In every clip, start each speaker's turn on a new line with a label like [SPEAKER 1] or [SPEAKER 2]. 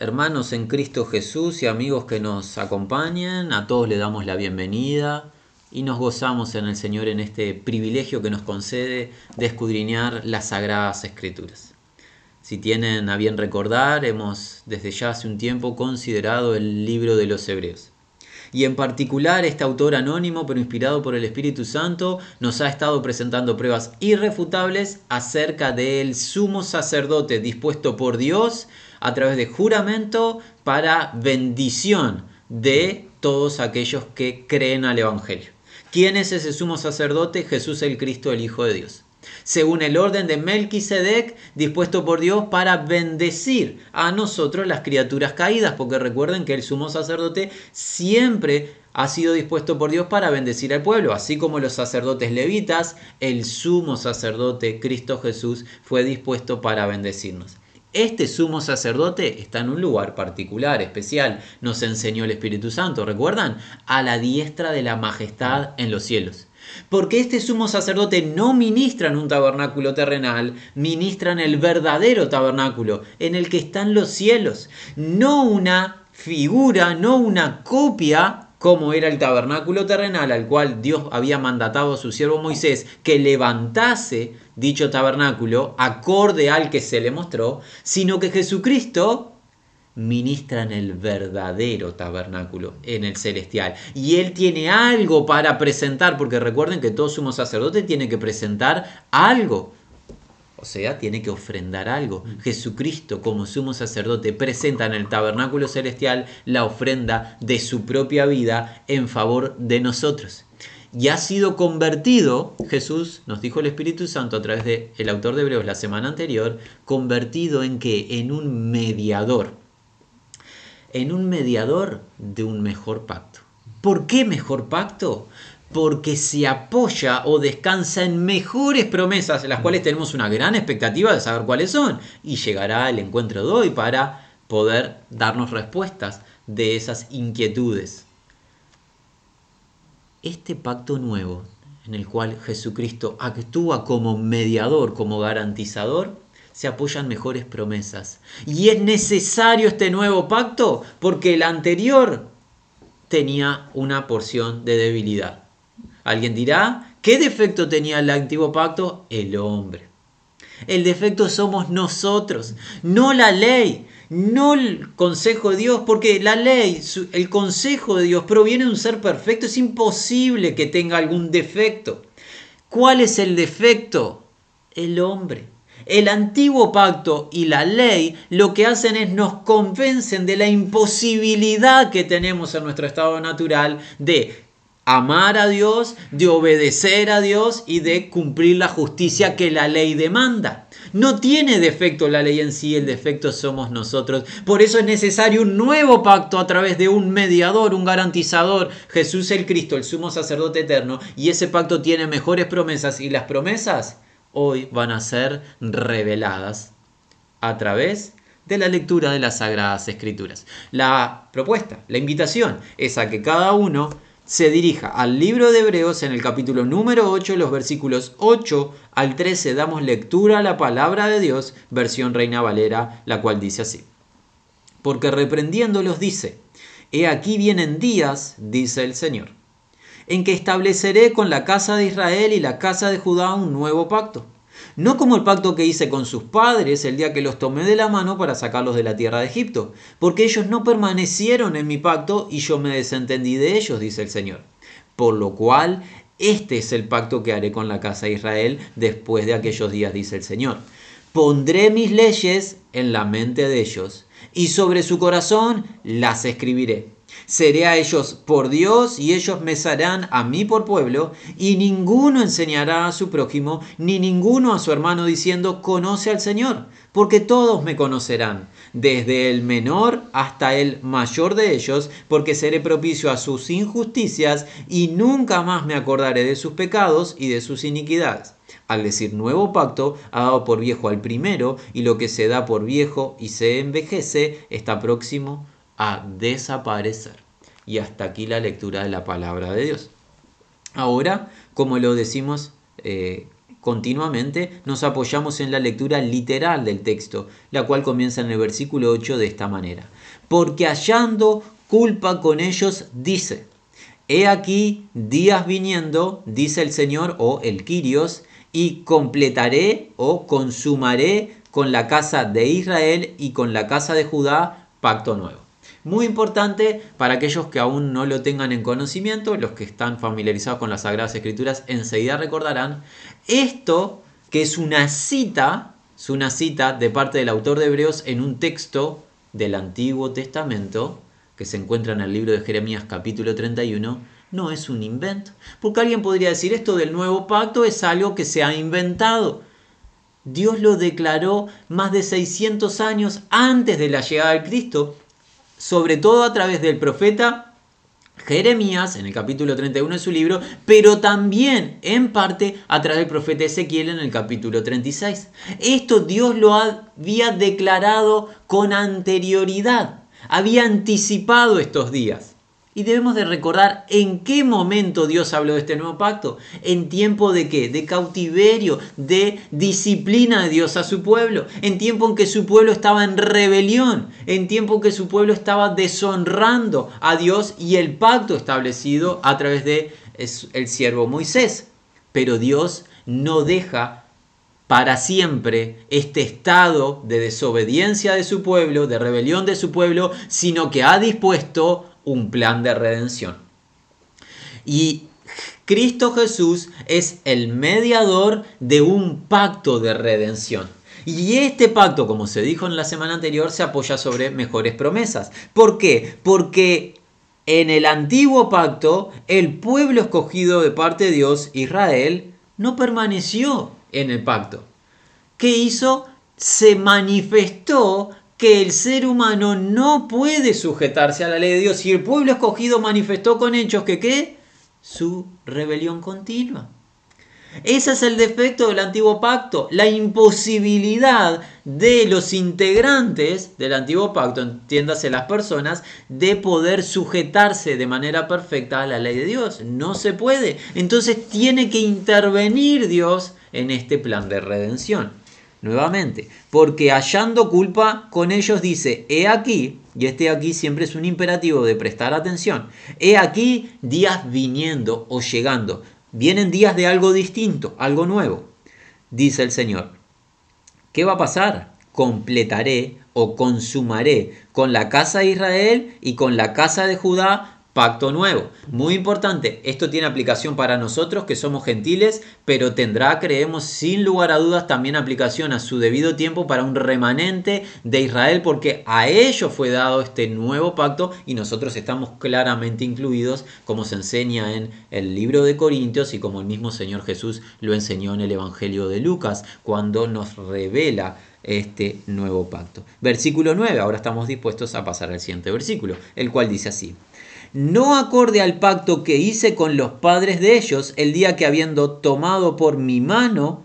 [SPEAKER 1] Hermanos en Cristo Jesús y amigos que nos acompañan, a todos le damos la bienvenida y nos gozamos en el Señor en este privilegio que nos concede de escudriñar las sagradas escrituras. Si tienen a bien recordar, hemos desde ya hace un tiempo considerado el libro de los Hebreos. Y en particular este autor anónimo pero inspirado por el Espíritu Santo nos ha estado presentando pruebas irrefutables acerca del sumo sacerdote dispuesto por Dios a través de juramento para bendición de todos aquellos que creen al Evangelio. ¿Quién es ese sumo sacerdote? Jesús el Cristo, el Hijo de Dios. Según el orden de Melquisedec, dispuesto por Dios para bendecir a nosotros las criaturas caídas, porque recuerden que el sumo sacerdote siempre ha sido dispuesto por Dios para bendecir al pueblo, así como los sacerdotes levitas, el sumo sacerdote Cristo Jesús fue dispuesto para bendecirnos. Este sumo sacerdote está en un lugar particular, especial, nos enseñó el Espíritu Santo, ¿recuerdan? A la diestra de la majestad en los cielos. Porque este sumo sacerdote no ministra en un tabernáculo terrenal, ministra en el verdadero tabernáculo, en el que están los cielos. No una figura, no una copia como era el tabernáculo terrenal al cual Dios había mandatado a su siervo Moisés que levantase dicho tabernáculo acorde al que se le mostró, sino que Jesucristo ministra en el verdadero tabernáculo, en el celestial. Y Él tiene algo para presentar, porque recuerden que todo sumo sacerdote tiene que presentar algo. O sea, tiene que ofrendar algo. Jesucristo, como sumo sacerdote, presenta en el tabernáculo celestial la ofrenda de su propia vida en favor de nosotros. Y ha sido convertido, Jesús, nos dijo el Espíritu Santo a través del el autor de Hebreos la semana anterior, convertido en qué? En un mediador. En un mediador de un mejor pacto. ¿Por qué mejor pacto? porque se apoya o descansa en mejores promesas, las cuales tenemos una gran expectativa de saber cuáles son, y llegará el encuentro de hoy para poder darnos respuestas de esas inquietudes. Este pacto nuevo, en el cual Jesucristo actúa como mediador, como garantizador, se apoya en mejores promesas. Y es necesario este nuevo pacto porque el anterior tenía una porción de debilidad. Alguien dirá, ¿qué defecto tenía el antiguo pacto? El hombre. El defecto somos nosotros, no la ley, no el consejo de Dios, porque la ley, el consejo de Dios proviene de un ser perfecto, es imposible que tenga algún defecto. ¿Cuál es el defecto? El hombre. El antiguo pacto y la ley lo que hacen es nos convencen de la imposibilidad que tenemos en nuestro estado natural de amar a Dios, de obedecer a Dios y de cumplir la justicia que la ley demanda. No tiene defecto la ley en sí, el defecto somos nosotros. Por eso es necesario un nuevo pacto a través de un mediador, un garantizador, Jesús el Cristo, el sumo sacerdote eterno. Y ese pacto tiene mejores promesas y las promesas hoy van a ser reveladas a través de la lectura de las Sagradas Escrituras. La propuesta, la invitación es a que cada uno se dirija al libro de Hebreos en el capítulo número 8, los versículos 8 al 13, damos lectura a la palabra de Dios, versión Reina Valera, la cual dice así. Porque reprendiéndolos dice, He aquí vienen días, dice el Señor, en que estableceré con la casa de Israel y la casa de Judá un nuevo pacto no como el pacto que hice con sus padres el día que los tomé de la mano para sacarlos de la tierra de Egipto, porque ellos no permanecieron en mi pacto y yo me desentendí de ellos, dice el Señor. Por lo cual, este es el pacto que haré con la casa de Israel después de aquellos días, dice el Señor. Pondré mis leyes en la mente de ellos y sobre su corazón las escribiré Seré a ellos por Dios y ellos me serán a mí por pueblo, y ninguno enseñará a su prójimo, ni ninguno a su hermano diciendo, conoce al Señor, porque todos me conocerán, desde el menor hasta el mayor de ellos, porque seré propicio a sus injusticias, y nunca más me acordaré de sus pecados y de sus iniquidades. Al decir nuevo pacto, ha dado por viejo al primero, y lo que se da por viejo y se envejece está próximo a desaparecer. Y hasta aquí la lectura de la palabra de Dios. Ahora, como lo decimos eh, continuamente nos apoyamos en la lectura literal del texto, la cual comienza en el versículo 8 de esta manera. Porque hallando culpa con ellos, dice, He aquí días viniendo, dice el Señor o el Quirios, y completaré o consumaré con la casa de Israel y con la casa de Judá pacto nuevo. Muy importante para aquellos que aún no lo tengan en conocimiento, los que están familiarizados con las Sagradas Escrituras enseguida recordarán esto que es una cita, es una cita de parte del autor de Hebreos en un texto del Antiguo Testamento que se encuentra en el libro de Jeremías capítulo 31, no es un invento. Porque alguien podría decir esto del nuevo pacto es algo que se ha inventado. Dios lo declaró más de 600 años antes de la llegada de Cristo, sobre todo a través del profeta Jeremías en el capítulo 31 de su libro, pero también en parte a través del profeta Ezequiel en el capítulo 36. Esto Dios lo había declarado con anterioridad había anticipado estos días. Y debemos de recordar en qué momento Dios habló de este nuevo pacto. En tiempo de qué? De cautiverio, de disciplina de Dios a su pueblo. En tiempo en que su pueblo estaba en rebelión. En tiempo en que su pueblo estaba deshonrando a Dios y el pacto establecido a través de el siervo Moisés. Pero Dios no deja para siempre este estado de desobediencia de su pueblo, de rebelión de su pueblo, sino que ha dispuesto un plan de redención. Y Cristo Jesús es el mediador de un pacto de redención. Y este pacto, como se dijo en la semana anterior, se apoya sobre mejores promesas. ¿Por qué? Porque en el antiguo pacto, el pueblo escogido de parte de Dios, Israel, no permaneció en el pacto. ¿Qué hizo? Se manifestó que el ser humano no puede sujetarse a la ley de Dios y el pueblo escogido manifestó con hechos que qué? Su rebelión continua. Ese es el defecto del antiguo pacto, la imposibilidad de los integrantes del antiguo pacto, entiéndase las personas, de poder sujetarse de manera perfecta a la ley de Dios. No se puede. Entonces tiene que intervenir Dios en este plan de redención. Nuevamente, porque hallando culpa con ellos dice, he aquí, y este aquí siempre es un imperativo de prestar atención, he aquí días viniendo o llegando, vienen días de algo distinto, algo nuevo, dice el Señor. ¿Qué va a pasar? Completaré o consumaré con la casa de Israel y con la casa de Judá pacto nuevo. Muy importante, esto tiene aplicación para nosotros que somos gentiles, pero tendrá, creemos, sin lugar a dudas también aplicación a su debido tiempo para un remanente de Israel, porque a ellos fue dado este nuevo pacto y nosotros estamos claramente incluidos, como se enseña en el libro de Corintios y como el mismo Señor Jesús lo enseñó en el Evangelio de Lucas, cuando nos revela este nuevo pacto. Versículo 9, ahora estamos dispuestos a pasar al siguiente versículo, el cual dice así no acorde al pacto que hice con los padres de ellos el día que habiendo tomado por mi mano,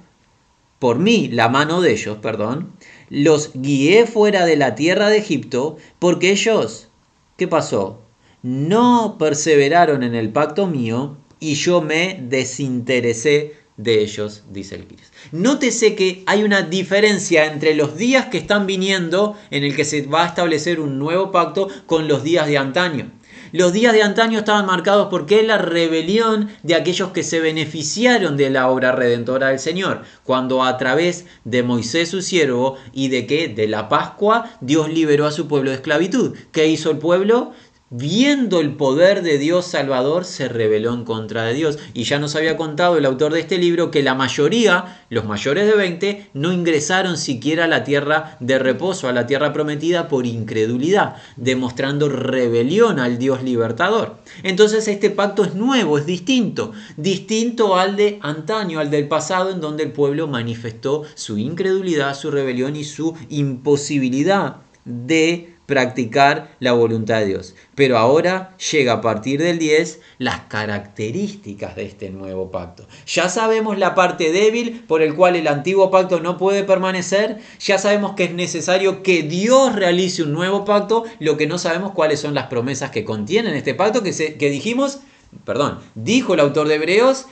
[SPEAKER 1] por mí la mano de ellos, perdón, los guié fuera de la tierra de Egipto, porque ellos, ¿qué pasó? No perseveraron en el pacto mío y yo me desinteresé de ellos, dice el Quiris. Nótese que hay una diferencia entre los días que están viniendo, en el que se va a establecer un nuevo pacto, con los días de antaño. Los días de antaño estaban marcados porque la rebelión de aquellos que se beneficiaron de la obra redentora del Señor, cuando a través de Moisés su siervo y de que de la Pascua Dios liberó a su pueblo de esclavitud. ¿Qué hizo el pueblo? Viendo el poder de Dios Salvador, se rebeló en contra de Dios. Y ya nos había contado el autor de este libro que la mayoría, los mayores de 20, no ingresaron siquiera a la tierra de reposo, a la tierra prometida por incredulidad, demostrando rebelión al Dios libertador. Entonces este pacto es nuevo, es distinto, distinto al de antaño, al del pasado, en donde el pueblo manifestó su incredulidad, su rebelión y su imposibilidad de practicar la voluntad de Dios. Pero ahora llega a partir del 10 las características de este nuevo pacto. Ya sabemos la parte débil por el cual el antiguo pacto no puede permanecer, ya sabemos que es necesario que Dios realice un nuevo pacto, lo que no sabemos cuáles son las promesas que contienen este pacto que, que dijimos, perdón, dijo el autor de Hebreos,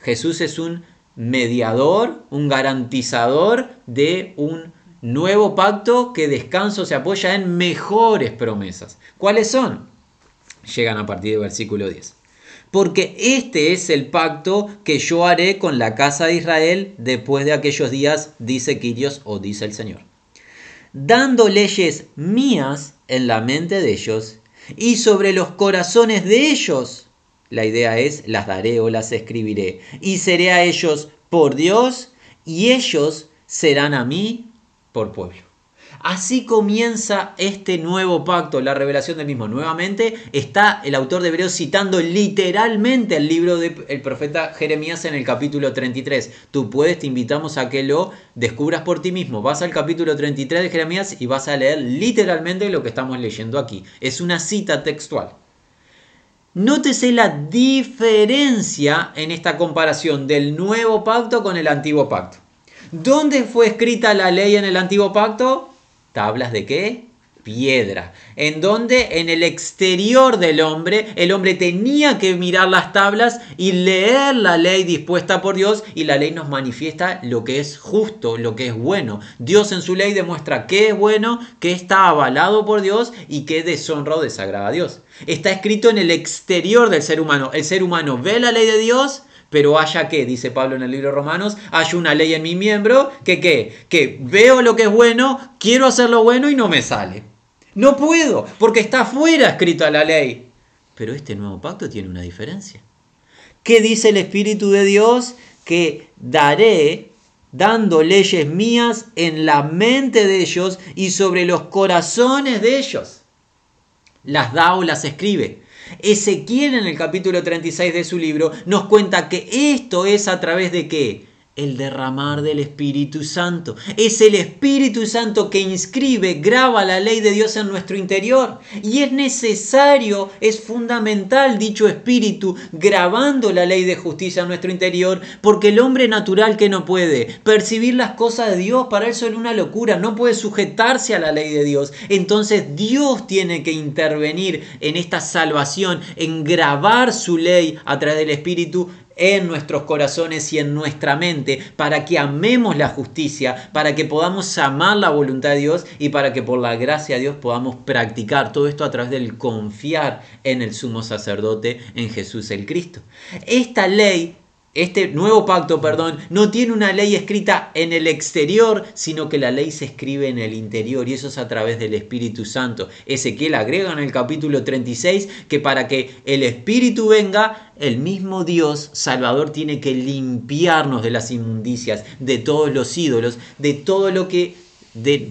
[SPEAKER 1] Jesús es un mediador, un garantizador de un nuevo pacto que descanso se apoya en mejores promesas. ¿Cuáles son? Llegan a partir del versículo 10. Porque este es el pacto que yo haré con la casa de Israel después de aquellos días, dice Quirios o dice el Señor. Dando leyes mías en la mente de ellos y sobre los corazones de ellos. La idea es, las daré o las escribiré. Y seré a ellos por Dios y ellos serán a mí por pueblo. Así comienza este nuevo pacto, la revelación del mismo. Nuevamente está el autor de Hebreos citando literalmente el libro del profeta Jeremías en el capítulo 33. Tú puedes, te invitamos a que lo descubras por ti mismo. Vas al capítulo 33 de Jeremías y vas a leer literalmente lo que estamos leyendo aquí. Es una cita textual. Nótese la diferencia en esta comparación del nuevo pacto con el antiguo pacto. ¿Dónde fue escrita la ley en el antiguo pacto? ¿Tablas de qué? Piedra. En donde en el exterior del hombre, el hombre tenía que mirar las tablas y leer la ley dispuesta por Dios y la ley nos manifiesta lo que es justo, lo que es bueno. Dios en su ley demuestra qué es bueno, qué está avalado por Dios y qué deshonra o desagrada a Dios. Está escrito en el exterior del ser humano. El ser humano ve la ley de Dios pero haya que, dice Pablo en el libro de Romanos, haya una ley en mi miembro que qué, que veo lo que es bueno, quiero hacer lo bueno y no me sale. No puedo, porque está fuera escrita la ley. Pero este nuevo pacto tiene una diferencia. ¿Qué dice el Espíritu de Dios? Que daré dando leyes mías en la mente de ellos y sobre los corazones de ellos. Las da o las escribe. Ezequiel en el capítulo 36 de su libro nos cuenta que esto es a través de qué? El derramar del Espíritu Santo. Es el Espíritu Santo que inscribe, graba la ley de Dios en nuestro interior. Y es necesario, es fundamental dicho Espíritu grabando la ley de justicia en nuestro interior, porque el hombre natural que no puede percibir las cosas de Dios, para eso es una locura, no puede sujetarse a la ley de Dios. Entonces Dios tiene que intervenir en esta salvación, en grabar su ley a través del Espíritu en nuestros corazones y en nuestra mente para que amemos la justicia, para que podamos amar la voluntad de Dios y para que por la gracia de Dios podamos practicar todo esto a través del confiar en el sumo sacerdote, en Jesús el Cristo. Esta ley este nuevo pacto, perdón, no tiene una ley escrita en el exterior, sino que la ley se escribe en el interior y eso es a través del Espíritu Santo. Ezequiel agrega en el capítulo 36 que para que el Espíritu venga, el mismo Dios Salvador tiene que limpiarnos de las inmundicias, de todos los ídolos, de todo lo que... De,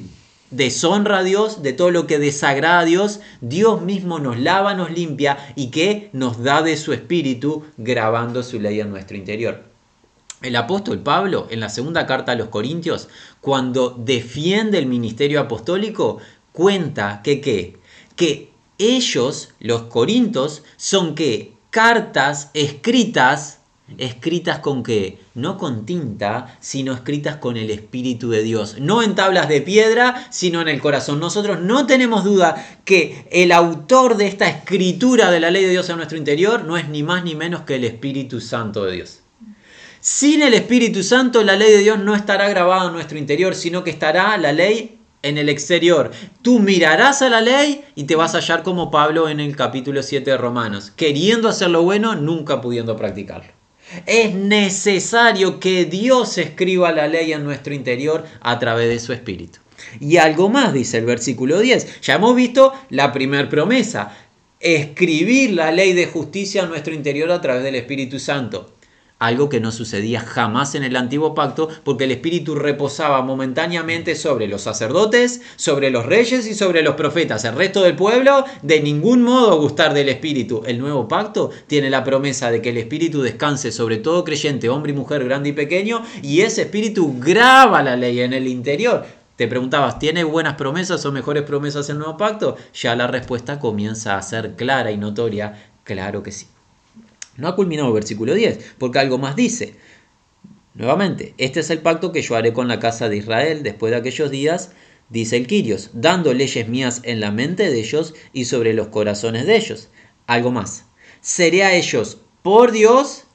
[SPEAKER 1] deshonra a Dios, de todo lo que desagrada a Dios, Dios mismo nos lava, nos limpia y que nos da de su espíritu grabando su ley en nuestro interior. El apóstol Pablo, en la segunda carta a los Corintios, cuando defiende el ministerio apostólico, cuenta que ¿qué? que ellos, los corintos, son que cartas escritas escritas con qué? No con tinta, sino escritas con el Espíritu de Dios. No en tablas de piedra, sino en el corazón. Nosotros no tenemos duda que el autor de esta escritura de la ley de Dios en nuestro interior no es ni más ni menos que el Espíritu Santo de Dios. Sin el Espíritu Santo la ley de Dios no estará grabada en nuestro interior, sino que estará la ley en el exterior. Tú mirarás a la ley y te vas a hallar como Pablo en el capítulo 7 de Romanos, queriendo hacer lo bueno, nunca pudiendo practicarlo. Es necesario que Dios escriba la ley en nuestro interior a través de su Espíritu. Y algo más, dice el versículo 10. Ya hemos visto la primera promesa, escribir la ley de justicia en nuestro interior a través del Espíritu Santo algo que no sucedía jamás en el antiguo pacto, porque el Espíritu reposaba momentáneamente sobre los sacerdotes, sobre los reyes y sobre los profetas. El resto del pueblo de ningún modo gustar del Espíritu. El nuevo pacto tiene la promesa de que el Espíritu descanse sobre todo creyente, hombre y mujer, grande y pequeño, y ese Espíritu graba la ley en el interior. Te preguntabas, ¿tiene buenas promesas o mejores promesas el nuevo pacto? Ya la respuesta comienza a ser clara y notoria. Claro que sí. No ha culminado el versículo 10, porque algo más dice. Nuevamente, este es el pacto que yo haré con la casa de Israel después de aquellos días, dice el Quirios, dando leyes mías en la mente de ellos y sobre los corazones de ellos. Algo más. Seré a ellos por Dios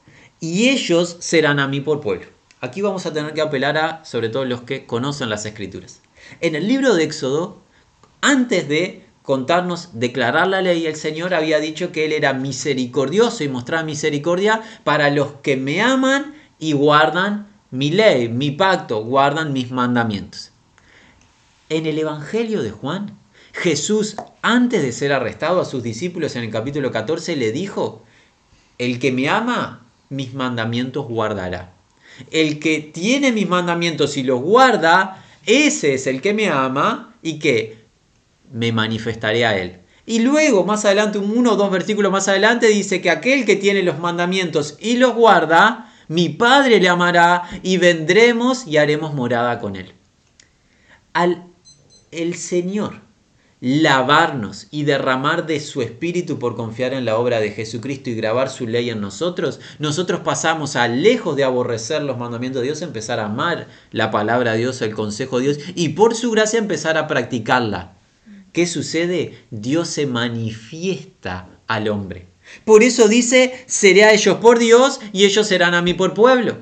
[SPEAKER 1] y ellos serán a mí por pueblo. aquí vamos a tener que apelar a, sobre todo los que conocen las escrituras. En el libro de Éxodo, antes de contarnos, declarar la ley, el Señor había dicho que Él era misericordioso y mostraba misericordia para los que me aman y guardan mi ley, mi pacto, guardan mis mandamientos. En el Evangelio de Juan, Jesús, antes de ser arrestado a sus discípulos en el capítulo 14, le dijo, el que me ama, mis mandamientos guardará. El que tiene mis mandamientos y los guarda, ese es el que me ama y que me manifestaré a él. Y luego, más adelante, uno o dos versículos más adelante, dice que aquel que tiene los mandamientos y los guarda, mi Padre le amará y vendremos y haremos morada con él. Al el Señor lavarnos y derramar de su espíritu por confiar en la obra de Jesucristo y grabar su ley en nosotros, nosotros pasamos a lejos de aborrecer los mandamientos de Dios, empezar a amar la palabra de Dios, el consejo de Dios y por su gracia empezar a practicarla. ¿Qué sucede? Dios se manifiesta al hombre. Por eso dice, seré a ellos por Dios y ellos serán a mí por pueblo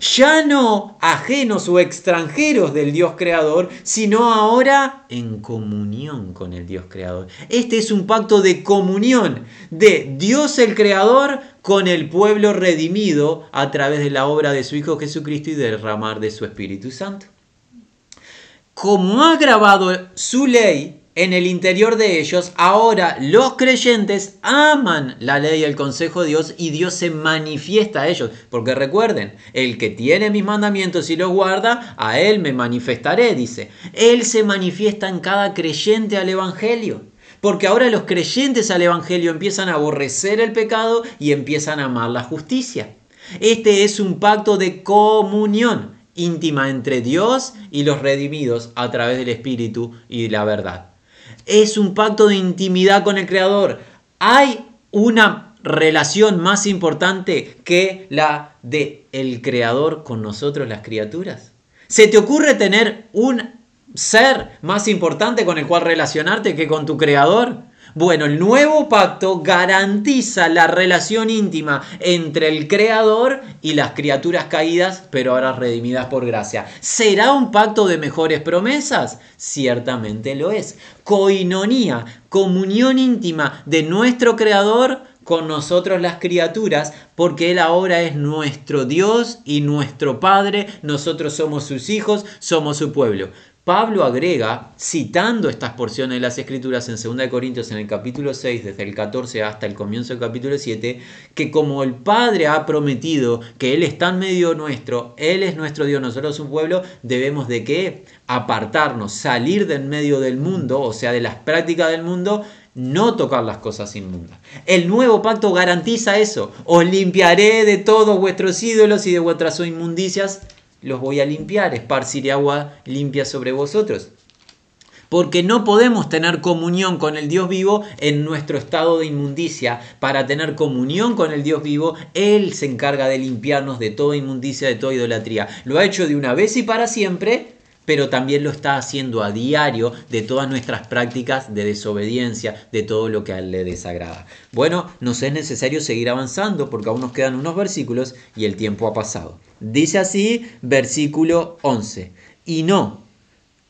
[SPEAKER 1] ya no ajenos o extranjeros del Dios creador, sino ahora en comunión con el Dios creador. Este es un pacto de comunión de Dios el creador con el pueblo redimido a través de la obra de su Hijo Jesucristo y derramar de su Espíritu Santo. Como ha grabado su ley en el interior de ellos, ahora los creyentes aman la ley y el consejo de Dios y Dios se manifiesta a ellos. Porque recuerden, el que tiene mis mandamientos y los guarda, a él me manifestaré, dice. Él se manifiesta en cada creyente al Evangelio. Porque ahora los creyentes al Evangelio empiezan a aborrecer el pecado y empiezan a amar la justicia. Este es un pacto de comunión íntima entre Dios y los redimidos a través del Espíritu y la verdad es un pacto de intimidad con el Creador. Hay una relación más importante que la de el Creador con nosotros las criaturas. ¿Se te ocurre tener un ser más importante con el cual relacionarte que con tu Creador? Bueno, el nuevo pacto garantiza la relación íntima entre el Creador y las criaturas caídas, pero ahora redimidas por gracia. ¿Será un pacto de mejores promesas? Ciertamente lo es. Coinonía, comunión íntima de nuestro Creador con nosotros las criaturas, porque Él ahora es nuestro Dios y nuestro Padre, nosotros somos sus hijos, somos su pueblo. Pablo agrega, citando estas porciones de las Escrituras en 2 Corintios en el capítulo 6, desde el 14 hasta el comienzo del capítulo 7, que como el Padre ha prometido que Él está en medio nuestro, Él es nuestro Dios, nosotros un pueblo, debemos de qué? Apartarnos, salir del medio del mundo, o sea, de las prácticas del mundo, no tocar las cosas inmundas. El nuevo pacto garantiza eso. Os limpiaré de todos vuestros ídolos y de vuestras inmundicias los voy a limpiar, esparciré agua limpia sobre vosotros. Porque no podemos tener comunión con el Dios vivo en nuestro estado de inmundicia. Para tener comunión con el Dios vivo, Él se encarga de limpiarnos de toda inmundicia, de toda idolatría. Lo ha hecho de una vez y para siempre, pero también lo está haciendo a diario de todas nuestras prácticas de desobediencia, de todo lo que le desagrada. Bueno, nos es necesario seguir avanzando porque aún nos quedan unos versículos y el tiempo ha pasado. Dice así, versículo 11, y no,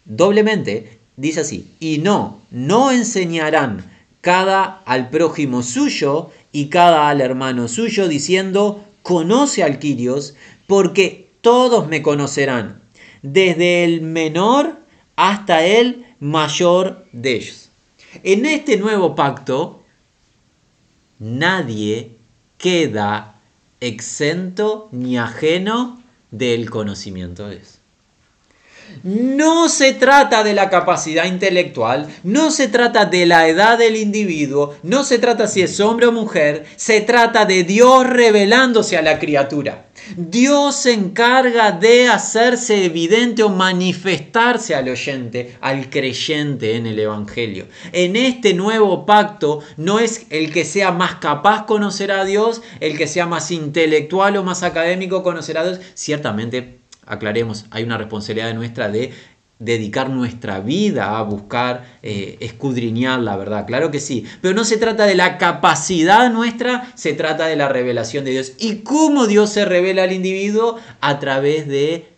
[SPEAKER 1] doblemente, dice así, y no, no enseñarán cada al prójimo suyo y cada al hermano suyo, diciendo, conoce al Quirios, porque todos me conocerán desde el menor hasta el mayor de ellos. En este nuevo pacto, nadie queda exento ni ajeno del conocimiento de Dios. No se trata de la capacidad intelectual, no se trata de la edad del individuo, no se trata si es hombre o mujer, se trata de Dios revelándose a la criatura. Dios se encarga de hacerse evidente o manifestarse al oyente, al creyente en el Evangelio. En este nuevo pacto no es el que sea más capaz conocer a Dios, el que sea más intelectual o más académico conocer a Dios. Ciertamente, aclaremos, hay una responsabilidad nuestra de dedicar nuestra vida a buscar eh, escudriñar la verdad, claro que sí, pero no se trata de la capacidad nuestra, se trata de la revelación de Dios. ¿Y cómo Dios se revela al individuo? A través de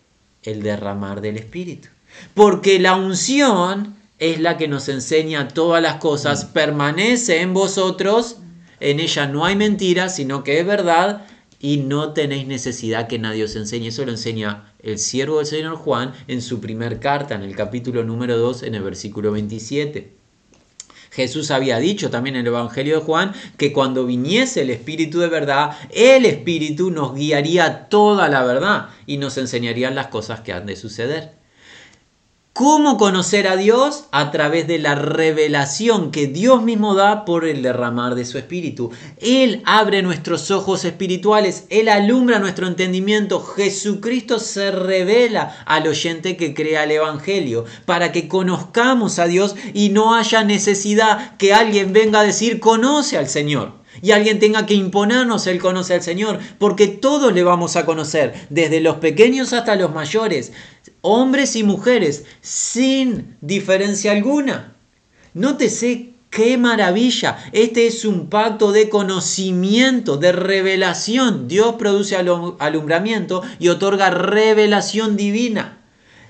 [SPEAKER 1] el derramar del Espíritu. Porque la unción es la que nos enseña todas las cosas, permanece en vosotros, en ella no hay mentira, sino que es verdad, y no tenéis necesidad que nadie os enseñe. Eso lo enseña el siervo del Señor Juan en su primer carta, en el capítulo número 2, en el versículo 27. Jesús había dicho también en el Evangelio de Juan que cuando viniese el Espíritu de verdad, el Espíritu nos guiaría toda la verdad y nos enseñaría las cosas que han de suceder. ¿Cómo conocer a Dios? A través de la revelación que Dios mismo da por el derramar de su espíritu. Él abre nuestros ojos espirituales, Él alumbra nuestro entendimiento. Jesucristo se revela al oyente que crea el Evangelio para que conozcamos a Dios y no haya necesidad que alguien venga a decir conoce al Señor y alguien tenga que imponernos el conocer al Señor, porque todos le vamos a conocer, desde los pequeños hasta los mayores hombres y mujeres, sin diferencia alguna. Nótese qué maravilla. Este es un pacto de conocimiento, de revelación. Dios produce alumbramiento y otorga revelación divina.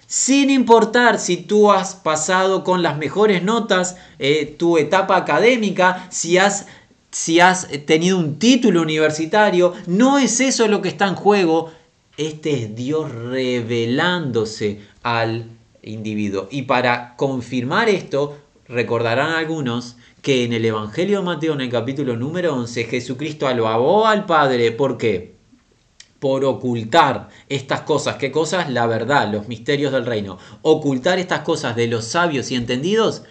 [SPEAKER 1] Sin importar si tú has pasado con las mejores notas eh, tu etapa académica, si has si has tenido un título universitario, no es eso lo que está en juego, este es Dios revelándose al individuo. Y para confirmar esto, recordarán algunos que en el Evangelio de Mateo, en el capítulo número 11, Jesucristo alabó al Padre. ¿Por qué? Por ocultar estas cosas. ¿Qué cosas? La verdad, los misterios del reino. Ocultar estas cosas de los sabios y entendidos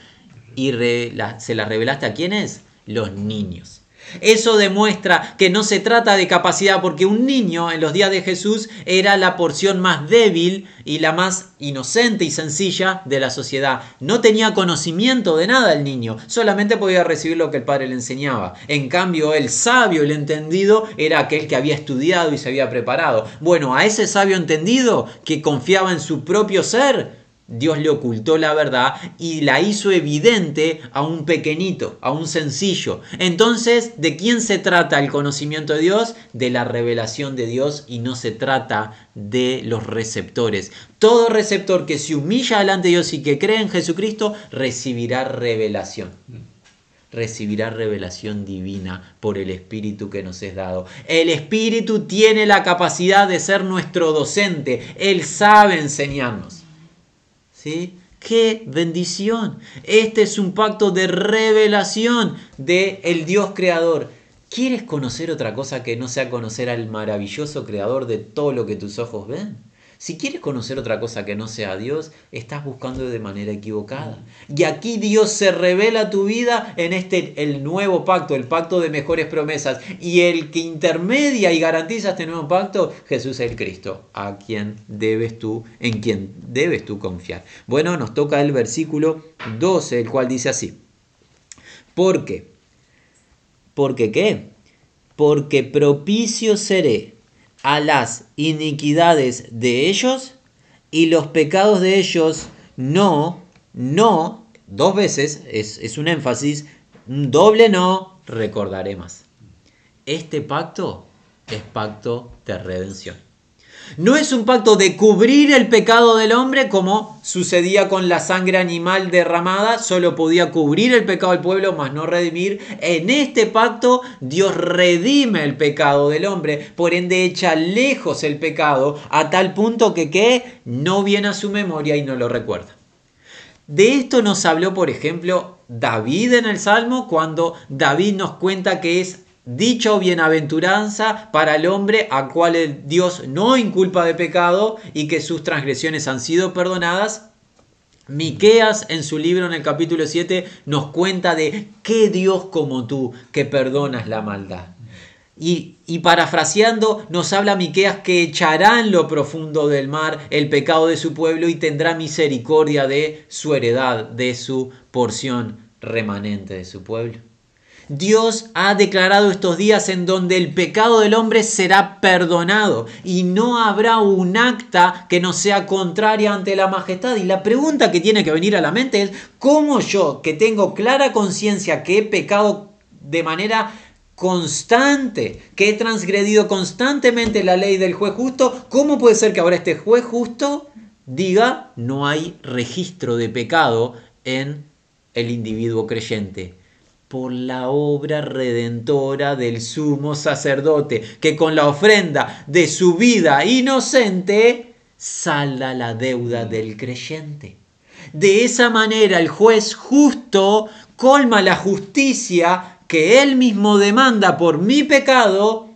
[SPEAKER 1] y se las revelaste a quiénes? Los niños. Eso demuestra que no se trata de capacidad porque un niño en los días de Jesús era la porción más débil y la más inocente y sencilla de la sociedad. No tenía conocimiento de nada el niño, solamente podía recibir lo que el padre le enseñaba. En cambio, el sabio, el entendido, era aquel que había estudiado y se había preparado. Bueno, a ese sabio entendido que confiaba en su propio ser, Dios le ocultó la verdad y la hizo evidente a un pequeñito, a un sencillo. Entonces, ¿de quién se trata el conocimiento de Dios? De la revelación de Dios y no se trata de los receptores. Todo receptor que se humilla delante de Dios y que cree en Jesucristo recibirá revelación. Recibirá revelación divina por el Espíritu que nos es dado. El Espíritu tiene la capacidad de ser nuestro docente. Él sabe enseñarnos. ¿Sí? ¡Qué bendición! Este es un pacto de revelación de el Dios creador. ¿Quieres conocer otra cosa que no sea conocer al maravilloso creador de todo lo que tus ojos ven? Si quieres conocer otra cosa que no sea Dios, estás buscando de manera equivocada. Y aquí Dios se revela a tu vida en este el nuevo pacto, el pacto de mejores promesas. Y el que intermedia y garantiza este nuevo pacto, Jesús es el Cristo, a quien debes tú, en quien debes tú confiar. Bueno, nos toca el versículo 12, el cual dice así. ¿Por qué? ¿Por qué qué? Porque propicio seré a las iniquidades de ellos y los pecados de ellos no, no, dos veces, es, es un énfasis, un doble no, recordaré más. Este pacto es pacto de redención. No es un pacto de cubrir el pecado del hombre como sucedía con la sangre animal derramada, solo podía cubrir el pecado del pueblo, mas no redimir. En este pacto Dios redime el pecado del hombre, por ende echa lejos el pecado a tal punto que, que no viene a su memoria y no lo recuerda. De esto nos habló, por ejemplo, David en el Salmo, cuando David nos cuenta que es Dicho bienaventuranza para el hombre a cual Dios no inculpa de pecado y que sus transgresiones han sido perdonadas. Miqueas en su libro en el capítulo 7 nos cuenta de qué Dios como tú que perdonas la maldad. Y, y, parafraseando, nos habla Miqueas que echará en lo profundo del mar el pecado de su pueblo y tendrá misericordia de su heredad, de su porción remanente de su pueblo. Dios ha declarado estos días en donde el pecado del hombre será perdonado y no habrá un acta que no sea contraria ante la majestad. Y la pregunta que tiene que venir a la mente es, ¿cómo yo, que tengo clara conciencia que he pecado de manera constante, que he transgredido constantemente la ley del juez justo, ¿cómo puede ser que ahora este juez justo diga no hay registro de pecado en el individuo creyente? Por la obra redentora del sumo sacerdote, que con la ofrenda de su vida inocente salda la deuda del creyente. De esa manera el juez justo colma la justicia que él mismo demanda por mi pecado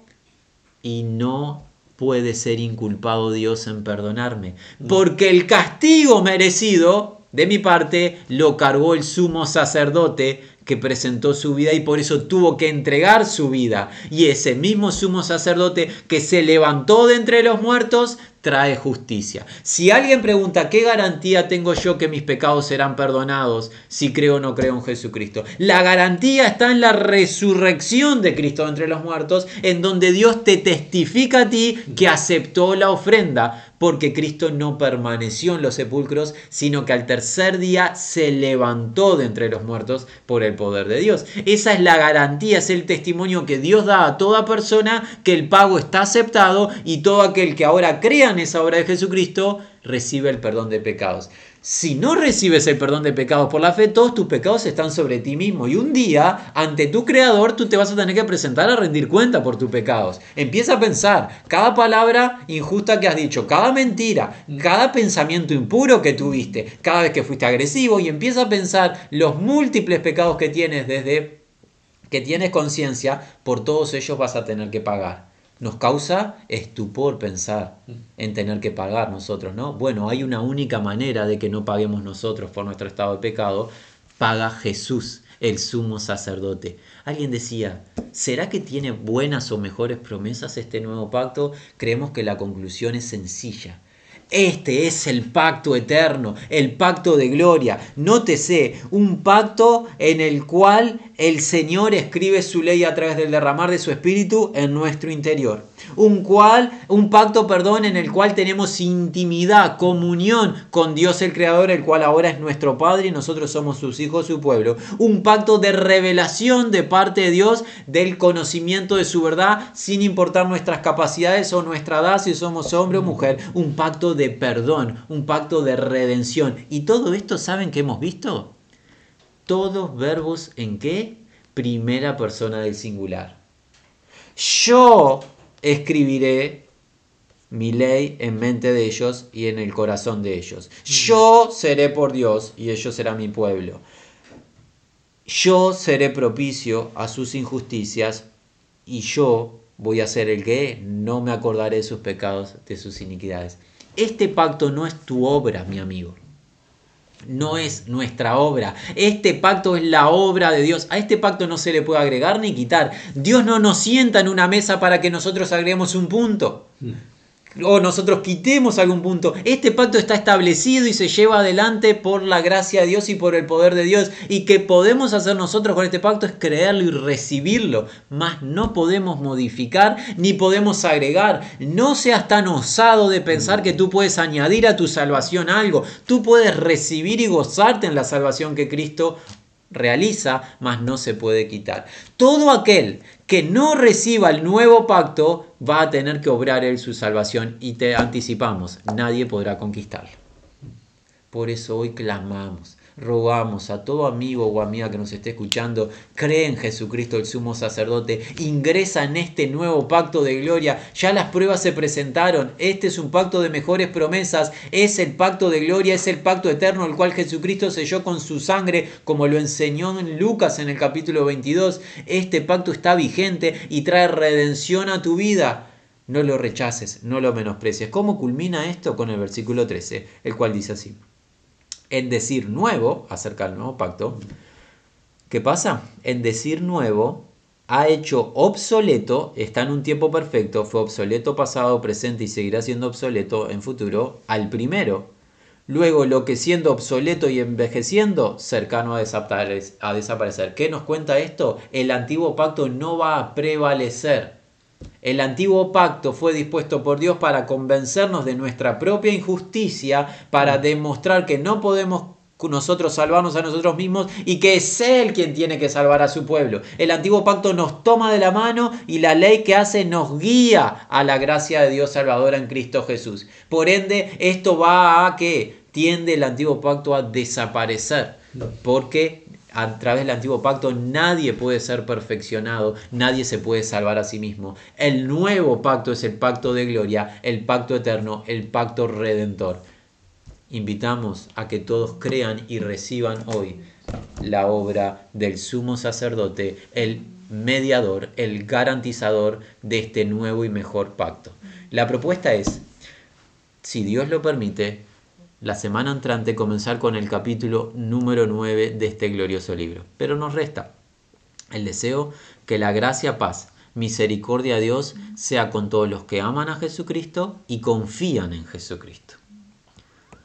[SPEAKER 1] y no puede ser inculpado Dios en perdonarme, porque el castigo merecido de mi parte lo cargó el sumo sacerdote que presentó su vida y por eso tuvo que entregar su vida. Y ese mismo sumo sacerdote que se levantó de entre los muertos trae justicia. Si alguien pregunta qué garantía tengo yo que mis pecados serán perdonados si creo o no creo en Jesucristo, la garantía está en la resurrección de Cristo entre los muertos, en donde Dios te testifica a ti que aceptó la ofrenda porque Cristo no permaneció en los sepulcros, sino que al tercer día se levantó de entre los muertos por el poder de Dios. Esa es la garantía, es el testimonio que Dios da a toda persona que el pago está aceptado y todo aquel que ahora crea en esa obra de Jesucristo recibe el perdón de pecados. Si no recibes el perdón de pecados por la fe, todos tus pecados están sobre ti mismo. Y un día, ante tu creador, tú te vas a tener que presentar a rendir cuenta por tus pecados. Empieza a pensar cada palabra injusta que has dicho, cada mentira, cada pensamiento impuro que tuviste, cada vez que fuiste agresivo, y empieza a pensar los múltiples pecados que tienes desde que tienes conciencia, por todos ellos vas a tener que pagar nos causa estupor pensar en tener que pagar nosotros, ¿no? Bueno, hay una única manera de que no paguemos nosotros por nuestro estado de pecado, paga Jesús, el sumo sacerdote. Alguien decía, ¿será que tiene buenas o mejores promesas este nuevo pacto? Creemos que la conclusión es sencilla. Este es el pacto eterno, el pacto de gloria. Nótese, un pacto en el cual el Señor escribe su ley a través del derramar de su espíritu en nuestro interior. Un cual, un pacto, perdón, en el cual tenemos intimidad, comunión con Dios el creador, el cual ahora es nuestro Padre y nosotros somos sus hijos, su pueblo. Un pacto de revelación de parte de Dios del conocimiento de su verdad, sin importar nuestras capacidades o nuestra edad, si somos hombre o mujer. Un pacto de perdón, un pacto de redención. Y todo esto, ¿saben que hemos visto? Todos verbos en qué? Primera persona del singular. Yo escribiré mi ley en mente de ellos y en el corazón de ellos. Yo seré por Dios y ellos serán mi pueblo. Yo seré propicio a sus injusticias y yo voy a ser el que no me acordaré de sus pecados, de sus iniquidades. Este pacto no es tu obra, mi amigo. No es nuestra obra. Este pacto es la obra de Dios. A este pacto no se le puede agregar ni quitar. Dios no nos sienta en una mesa para que nosotros agreguemos un punto. O nosotros quitemos algún punto. Este pacto está establecido y se lleva adelante por la gracia de Dios y por el poder de Dios. Y que podemos hacer nosotros con este pacto es creerlo y recibirlo. Mas no podemos modificar ni podemos agregar. No seas tan osado de pensar que tú puedes añadir a tu salvación algo. Tú puedes recibir y gozarte en la salvación que Cristo realiza, mas no se puede quitar. Todo aquel que no reciba el nuevo pacto va a tener que obrar él su salvación y te anticipamos, nadie podrá conquistarlo. Por eso hoy clamamos rogamos a todo amigo o amiga que nos esté escuchando, cree en Jesucristo el sumo sacerdote, ingresa en este nuevo pacto de gloria, ya las pruebas se presentaron, este es un pacto de mejores promesas, es el pacto de gloria, es el pacto eterno el cual Jesucristo selló con su sangre, como lo enseñó en Lucas en el capítulo 22, este pacto está vigente y trae redención a tu vida. No lo rechaces, no lo menosprecies. ¿Cómo culmina esto? Con el versículo 13, el cual dice así en decir nuevo, acerca del nuevo pacto, ¿qué pasa? En decir nuevo ha hecho obsoleto, está en un tiempo perfecto, fue obsoleto pasado, presente y seguirá siendo obsoleto en futuro, al primero. Luego lo que siendo obsoleto y envejeciendo, cercano a desaparecer. ¿Qué nos cuenta esto? El antiguo pacto no va a prevalecer. El antiguo pacto fue dispuesto por Dios para convencernos de nuestra propia injusticia, para demostrar que no podemos nosotros salvarnos a nosotros mismos y que es Él quien tiene que salvar a su pueblo. El antiguo pacto nos toma de la mano y la ley que hace nos guía a la gracia de Dios salvadora en Cristo Jesús. Por ende, esto va a que tiende el antiguo pacto a desaparecer, porque a través del antiguo pacto nadie puede ser perfeccionado, nadie se puede salvar a sí mismo. El nuevo pacto es el pacto de gloria, el pacto eterno, el pacto redentor invitamos a que todos crean y reciban hoy la obra del sumo sacerdote, el mediador, el garantizador de este nuevo y mejor pacto. La propuesta es, si Dios lo permite, la semana entrante comenzar con el capítulo número 9 de este glorioso libro. Pero nos resta el deseo que la gracia, paz, misericordia de Dios sea con todos los que aman a Jesucristo y confían en Jesucristo.